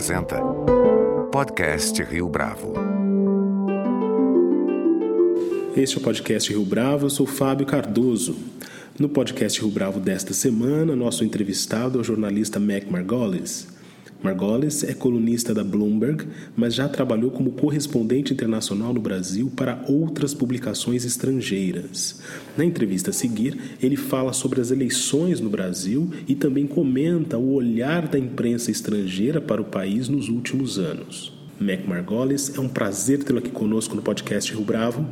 apresenta Podcast Rio Bravo. Este é o podcast Rio Bravo, eu sou Fábio Cardoso. No podcast Rio Bravo desta semana, nosso entrevistado é o jornalista Mac Margolis. Margolis é colunista da Bloomberg, mas já trabalhou como correspondente internacional no Brasil para outras publicações estrangeiras. Na entrevista a seguir, ele fala sobre as eleições no Brasil e também comenta o olhar da imprensa estrangeira para o país nos últimos anos. Mac Margolis, é um prazer tê-lo aqui conosco no podcast Rio Bravo.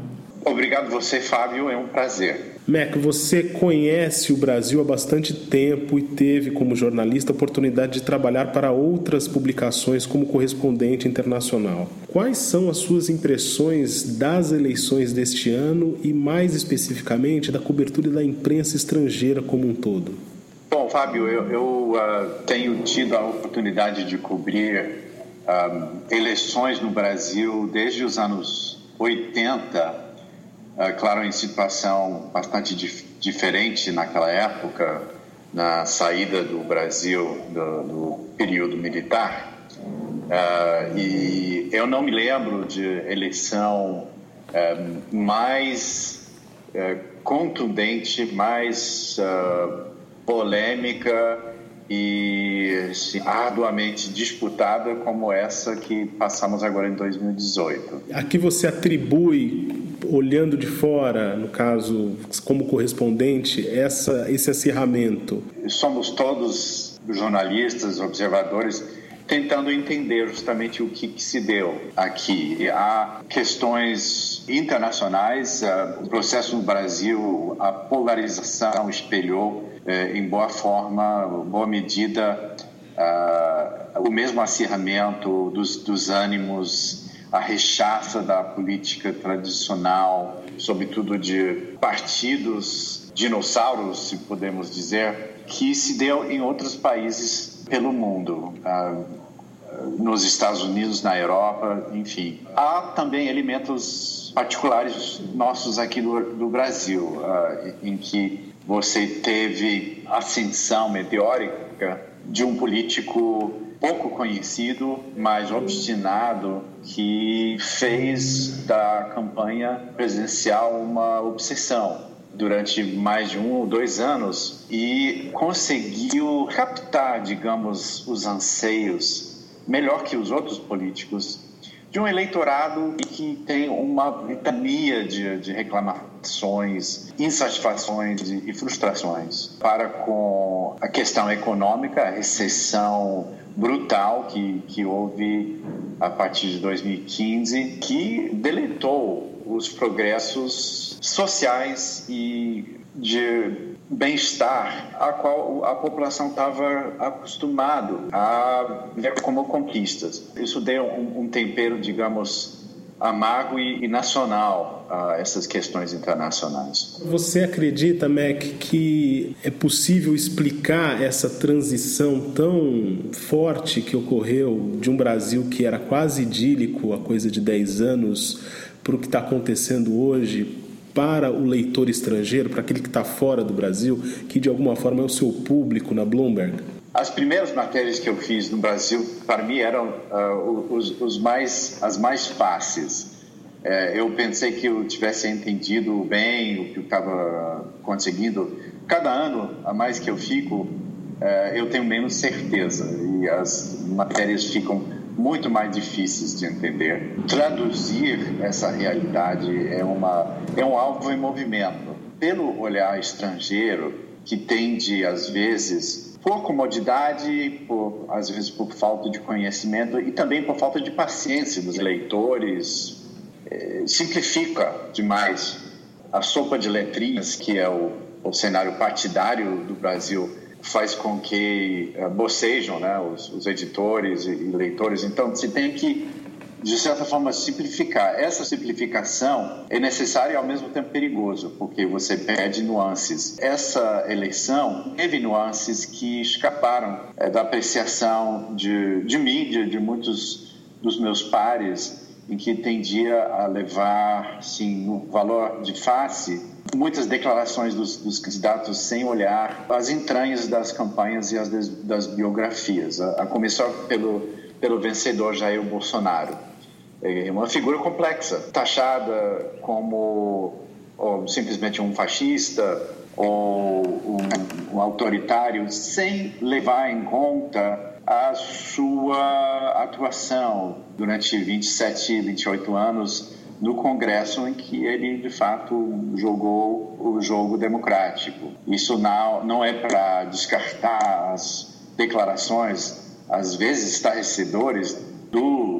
Obrigado você, Fábio, é um prazer. Mac, você conhece o Brasil há bastante tempo e teve, como jornalista, a oportunidade de trabalhar para outras publicações como correspondente internacional. Quais são as suas impressões das eleições deste ano e, mais especificamente, da cobertura da imprensa estrangeira como um todo? Bom, Fábio, eu, eu uh, tenho tido a oportunidade de cobrir uh, eleições no Brasil desde os anos 80 é, claro, em situação bastante dif diferente naquela época, na saída do Brasil do, do período militar. Uh, e eu não me lembro de eleição uh, mais contundente, mais polêmica e arduamente disputada como essa que passamos agora em 2018. A que você atribui olhando de fora, no caso, como correspondente, essa, esse acirramento? Somos todos jornalistas, observadores, tentando entender justamente o que, que se deu aqui. Há questões internacionais, uh, o processo no Brasil, a polarização espelhou, em boa forma, boa medida, uh, o mesmo acirramento dos, dos ânimos a rechaça da política tradicional, sobretudo de partidos dinossauros, se podemos dizer, que se deu em outros países pelo mundo. Ah, nos Estados Unidos, na Europa, enfim. Há também elementos particulares nossos aqui do, do Brasil, uh, em que você teve ascensão meteórica de um político pouco conhecido, mas obstinado, que fez da campanha presidencial uma obsessão durante mais de um ou dois anos e conseguiu captar, digamos, os anseios melhor que os outros políticos de um eleitorado que tem uma litania de, de reclamações, insatisfações e frustrações para com a questão econômica, a recessão brutal que, que houve a partir de 2015, que deletou os progressos sociais e de bem-estar a qual a população estava acostumado a ver como conquistas. Isso deu um, um tempero, digamos, amargo e, e nacional a essas questões internacionais. Você acredita, Mac, que é possível explicar essa transição tão forte que ocorreu de um Brasil que era quase idílico há coisa de 10 anos para o que está acontecendo hoje para o leitor estrangeiro, para aquele que está fora do Brasil, que de alguma forma é o seu público na Bloomberg? As primeiras matérias que eu fiz no Brasil, para mim, eram uh, os, os, mais, as mais fáceis. Uh, eu pensei que eu tivesse entendido bem o que eu estava conseguindo. Cada ano a mais que eu fico, uh, eu tenho menos certeza e as matérias ficam muito mais difíceis de entender. Traduzir essa realidade é, uma, é um alvo em movimento. Pelo olhar estrangeiro, que tende, às vezes, por comodidade, por, às vezes por falta de conhecimento e também por falta de paciência dos eleitores, é, simplifica demais a sopa de letrinhas que é o, o cenário partidário do Brasil faz com que uh, bocejam né, os, os editores e, e leitores. Então, se tem que de certa forma, simplificar. Essa simplificação é necessária e ao mesmo tempo perigoso, porque você perde nuances. Essa eleição teve nuances que escaparam é, da apreciação de, de mídia, de muitos dos meus pares, em que tendia a levar, sim, no valor de face, muitas declarações dos, dos, candidatos sem olhar as entranhas das campanhas e as das, das biografias. A, a começar pelo pelo vencedor Jair Bolsonaro. É uma figura complexa, taxada como simplesmente um fascista ou um, um autoritário, sem levar em conta a sua atuação durante 27, 28 anos no Congresso em que ele de fato jogou o jogo democrático. Isso não, não é para descartar as declarações, às vezes estarrecedores, do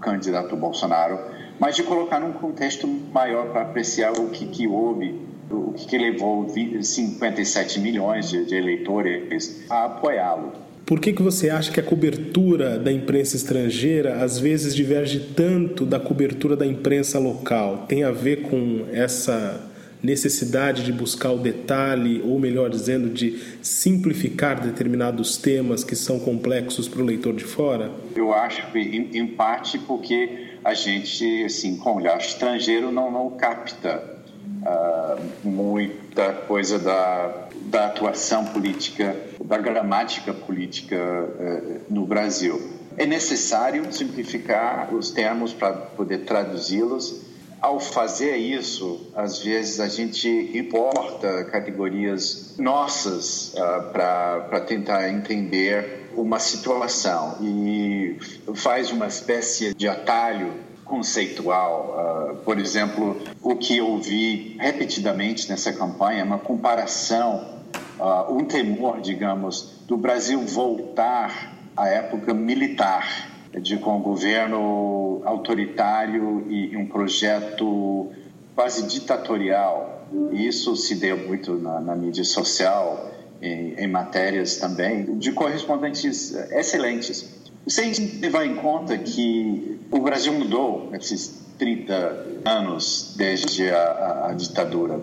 candidato Bolsonaro, mas de colocar num contexto maior para apreciar o que, que houve, o que, que levou 57 milhões de, de eleitores a apoiá-lo. Por que, que você acha que a cobertura da imprensa estrangeira às vezes diverge tanto da cobertura da imprensa local? Tem a ver com essa necessidade de buscar o detalhe, ou melhor dizendo, de simplificar determinados temas que são complexos para o leitor de fora? Eu acho que, em, parte, porque a gente, assim, com olhar estrangeiro, não, não capta uh, muita coisa da, da atuação política, da gramática política uh, no Brasil. É necessário simplificar os termos para poder traduzi-los. Ao fazer isso, às vezes a gente importa categorias nossas uh, para tentar entender uma situação e faz uma espécie de atalho conceitual. Uh, por exemplo, o que eu vi repetidamente nessa campanha é uma comparação, uh, um temor, digamos, do Brasil voltar à época militar, de com um governo autoritário e um projeto quase ditatorial. Isso se deu muito na, na mídia social, em, em matérias também, de correspondentes excelentes sem levar em conta que o Brasil mudou nesses 30 anos desde a, a, a ditadura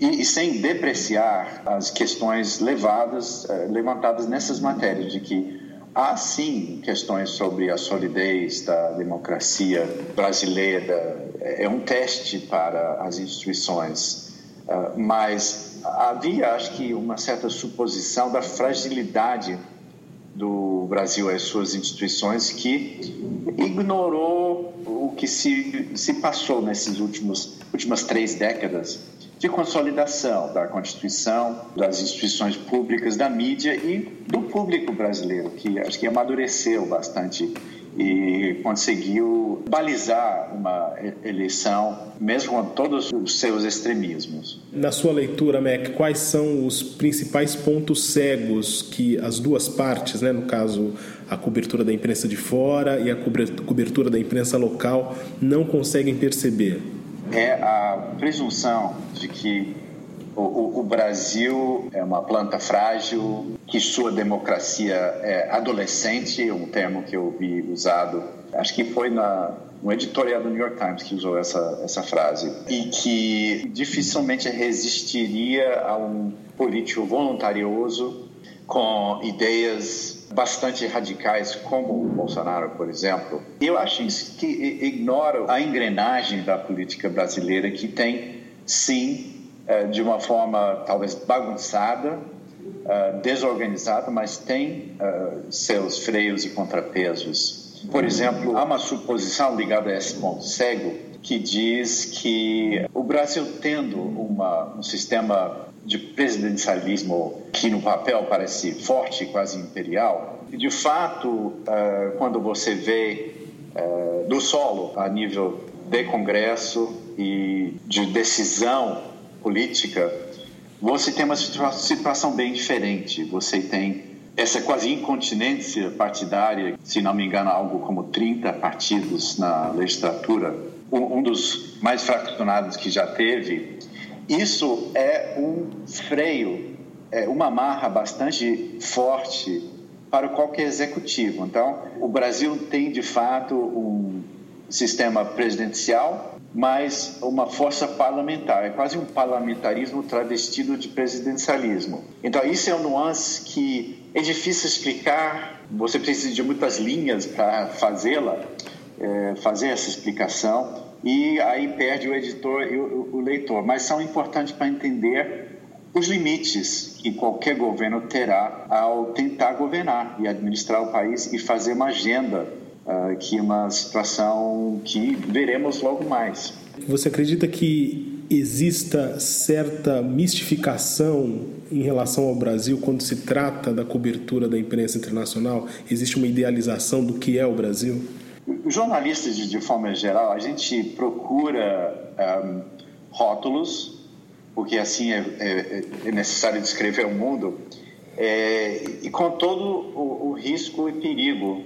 e, e, sem depreciar as questões levadas, eh, levantadas nessas matérias de que há sim questões sobre a solidez da democracia brasileira. É um teste para as instituições. Uh, mas havia acho que uma certa suposição da fragilidade do Brasil as suas instituições que ignorou o que se, se passou últimos últimas três décadas de consolidação da Constituição, das instituições públicas, da mídia e do público brasileiro, que acho que amadureceu bastante e conseguiu balizar uma eleição, mesmo com todos os seus extremismos. Na sua leitura, Mac, quais são os principais pontos cegos que as duas partes, né, no caso a cobertura da imprensa de fora e a cobertura da imprensa local, não conseguem perceber? É a presunção de que o, o, Brasil é uma planta frágil, que sua democracia é adolescente, um termo que eu vi usado, acho que foi na, no editorial do New York Times que usou essa, essa frase, e que dificilmente resistiria a um político voluntarioso com ideias bastante radicais, como o Bolsonaro, por exemplo. Eu acho que ignora a engrenagem da política brasileira, que tem, sim, é, de uma forma talvez bagunçada, é, desorganizada, mas tem é, seus freios e contrapesos. Por exemplo, há uma suposição ligada a esse ponto cego que diz que o Brasil tendo uma, um sistema de presidencialismo que no papel parece forte, quase imperial, de fato, quando você vê do solo a nível de Congresso e de decisão política, você tem uma situação bem diferente. Você tem essa quase incontinência partidária, se não me engano, algo como 30 partidos na legislatura, um, dos mais fraccionados que já teve. Isso é um freio, é uma marra bastante forte para qualquer executivo. Então, o Brasil tem de fato um sistema presidencial mas uma força parlamentar. É quase um parlamentarismo travestido de presidencialismo. Então, isso é um nuance que é difícil explicar, você precisa de muitas linhas para fazê-la, é, fazer essa explicação, e aí perde o editor e o, o leitor. Mas são importantes para entender os limites que qualquer governo terá ao tentar governar e administrar o país e fazer uma agenda uh, que é uma situação que veremos logo mais. Você acredita que exista certa mistificação em relação ao Brasil quando se trata da cobertura da imprensa internacional? Existe uma idealização do que é o Brasil? Jornalistas, de, de forma geral, a gente procura um, rótulos porque assim é, é, é necessário descrever o mundo, é, e com todo o, o, risco e perigo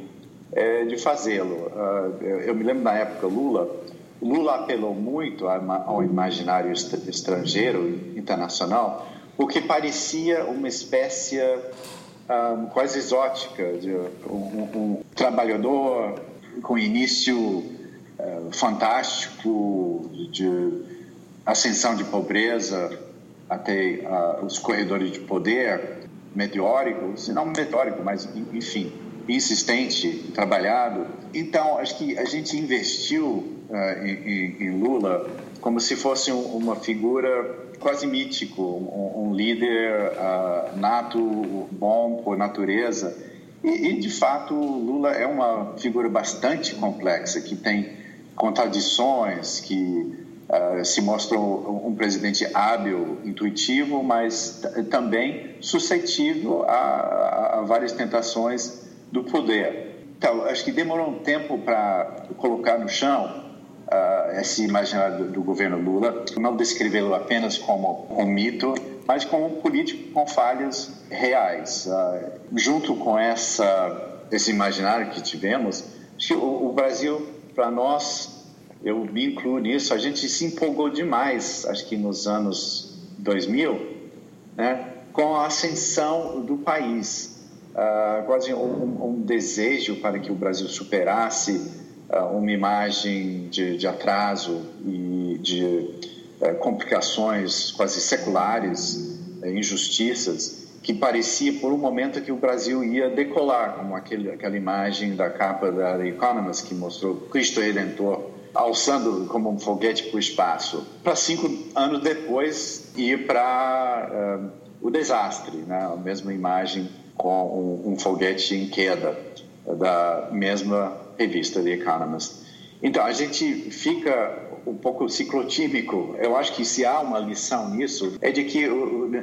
é, de fazê-lo. Uh, eu me lembro na época Lula, Lula apelou muito ao imaginário estrangeiro, internacional, porque parecia uma espécie um, quase exótica, de um, um trabalhador com início uh, fantástico, de ascensão de pobreza até uh, os corredores de poder, meteórico, se não meteórico, mas enfim, insistente, trabalhado. Então, acho que a gente investiu uh, em, em, Lula como se fosse um, uma figura quase mítico, um, um líder uh, nato, bom por natureza. E, e, de fato, Lula é uma figura bastante complexa, que tem contradições, que Uh, se mostrou um presidente hábil, intuitivo, mas também suscetível a, a, várias tentações do poder. Então, acho que demorou um tempo para colocar no chão uh, esse imaginário do, do, governo Lula, não descrevê-lo apenas como um mito, mas como um político com falhas reais. Uh, junto com essa, esse imaginário que tivemos, o, o Brasil, para nós, eu me incluo nisso, a gente se empolgou demais, acho que nos anos 2000, né, com a ascensão do país. Quase um, um, desejo para que o Brasil superasse uh, uma imagem de, de, atraso e de complicações quase seculares, eh, injustiças, que parecia por um momento que o Brasil ia decolar, como aquele, aquela imagem da capa da The Economist que mostrou Cristo Redentor alçando como um foguete para o espaço, para cinco anos depois ir para uh, o desastre, né? a mesma imagem com um, um, foguete em queda da mesma revista The Economist. Então a gente fica um pouco ciclotímico. Eu acho que se há uma lição nisso é de que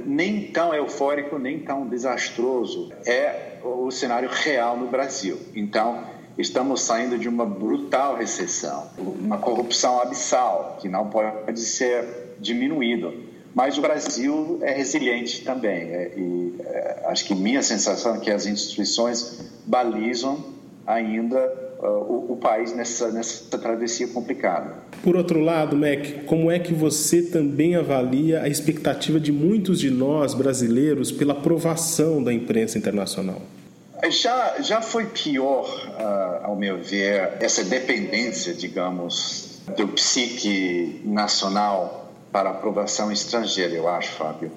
nem tão eufórico nem tão desastroso é o cenário real no Brasil. Então estamos saindo de uma brutal recessão, uma corrupção abissal que não pode ser diminuído. Mas o Brasil é resiliente também. É, e é, acho que minha sensação é que as instituições balizam ainda o, o, país nessa, nessa travessia complicada. Por outro lado, Mac, como é que você também avalia a expectativa de muitos de nós brasileiros pela aprovação da imprensa internacional? Já, já foi pior, uh, ao meu ver, essa dependência, digamos, do psique nacional para aprovação estrangeira, eu acho, Fábio.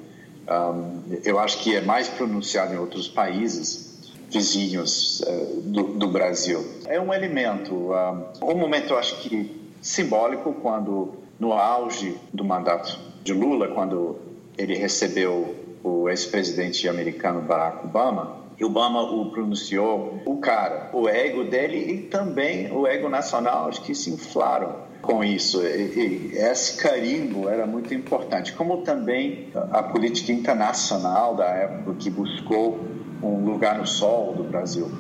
Um, eu acho que é mais pronunciado em outros países vizinhos uh, do, do, Brasil. É um elemento, um, um momento, acho que simbólico, quando no auge do mandato de Lula, quando ele recebeu o ex-presidente americano Barack Obama, e Obama o pronunciou, o cara, o ego dele e também o ego nacional, acho que se inflaram com isso. E, e esse carimbo era muito importante, como também a política internacional da época que buscou um lugar no sol do Brasil.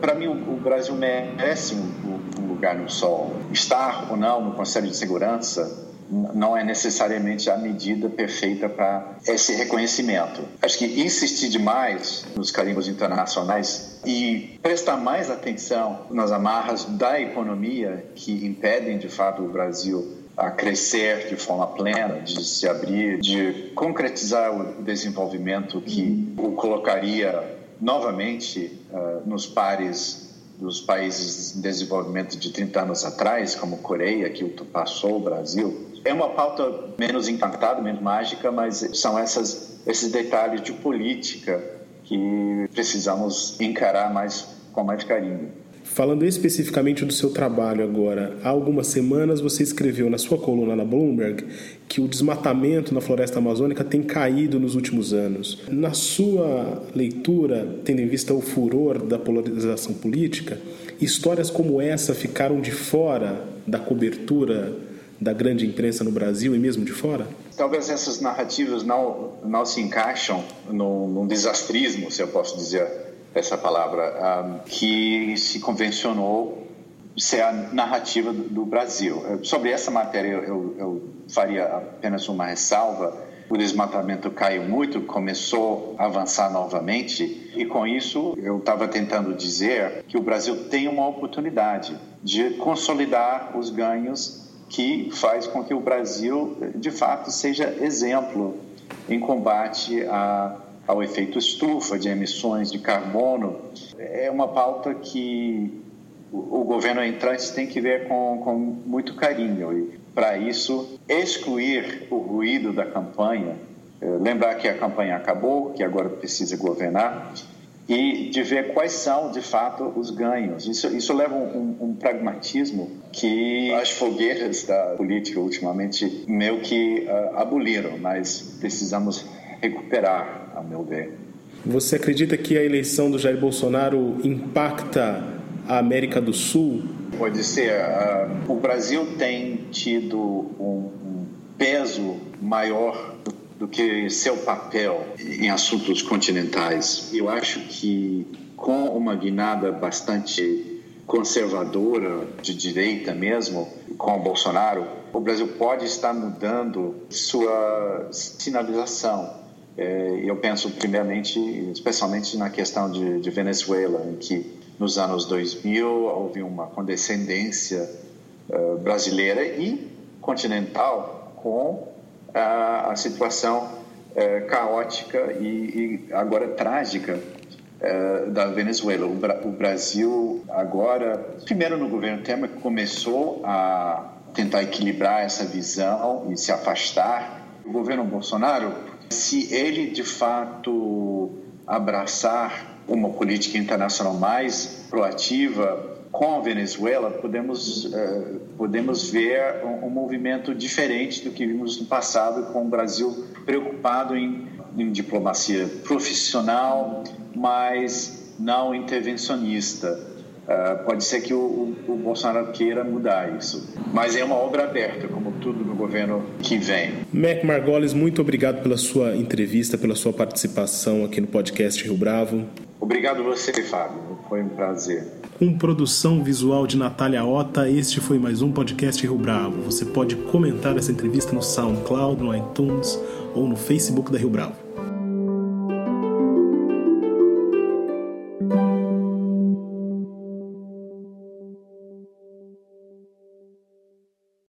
Para mim, o Brasil merece um lugar no sol. Estar ou não no Conselho de Segurança não é necessariamente a medida perfeita para esse reconhecimento. Acho que insistir demais nos carimbos internacionais e prestar mais atenção nas amarras da economia que impedem de fato o Brasil a crescer de forma plena, de se abrir, de concretizar o desenvolvimento que o colocaria novamente uh, nos pares dos países em desenvolvimento de 30 anos atrás, como Coreia, que passou o Brasil, é uma pauta menos encantada, menos mágica, mas são essas, esses detalhes de política que precisamos encarar mais com mais carinho. Falando especificamente do seu trabalho agora, há algumas semanas você escreveu na sua coluna na Bloomberg que o desmatamento na floresta amazônica tem caído nos últimos anos. Na sua leitura, tendo em vista o furor da polarização política, histórias como essa ficaram de fora da cobertura da grande imprensa no Brasil e mesmo de fora? Talvez essas narrativas não, não se encaixam num, num desastrismo, se eu posso dizer essa palavra, um, que se convencionou ser a narrativa do, Brasil. Sobre essa matéria, eu, eu faria apenas uma ressalva. O desmatamento caiu muito, começou a avançar novamente, e com isso eu estava tentando dizer que o Brasil tem uma oportunidade de consolidar os ganhos que faz com que o Brasil, de fato, seja exemplo em combate a, ao efeito estufa de emissões de carbono. É uma pauta que o, governo entrante tem que ver com, com muito carinho e, para isso, excluir o ruído da campanha, eh, lembrar que a campanha acabou, que agora precisa governar, e de ver quais são, de fato, os ganhos. Isso, isso leva um, um pragmatismo que as fogueiras da política ultimamente meio que uh, aboliram, mas precisamos recuperar, a meu ver. Você acredita que a eleição do Jair Bolsonaro impacta a América do Sul? Pode ser. Uh, o Brasil tem tido um, um peso maior do que seu papel em assuntos continentais. Eu acho que com uma guinada bastante conservadora, de direita mesmo, com o Bolsonaro, o Brasil pode estar mudando sua sinalização. É, eu penso primeiramente, especialmente na questão de, de Venezuela, em que nos anos 2000 houve uma condescendência uh, brasileira e continental com a, a situação é, caótica e, e, agora trágica da Venezuela. O, o, Brasil agora, primeiro no governo Temer, começou a tentar equilibrar essa visão e se afastar. O governo Bolsonaro, se ele de fato abraçar uma política internacional mais proativa, com a Venezuela, podemos, uh, podemos ver um, um, movimento diferente do que vimos no passado, com o Brasil preocupado em, em diplomacia profissional, mas não intervencionista. Uh, pode ser que o, o, o, Bolsonaro queira mudar isso, mas é uma obra aberta, como tudo no governo que vem. Mac Margolis, muito obrigado pela sua entrevista, pela sua participação aqui no podcast Rio Bravo. Obrigado você, Fábio. Foi um prazer. Com produção visual de Natália Ota, este foi mais um podcast Rio Bravo. Você pode comentar essa entrevista no SoundCloud, no iTunes ou no Facebook da Rio Bravo.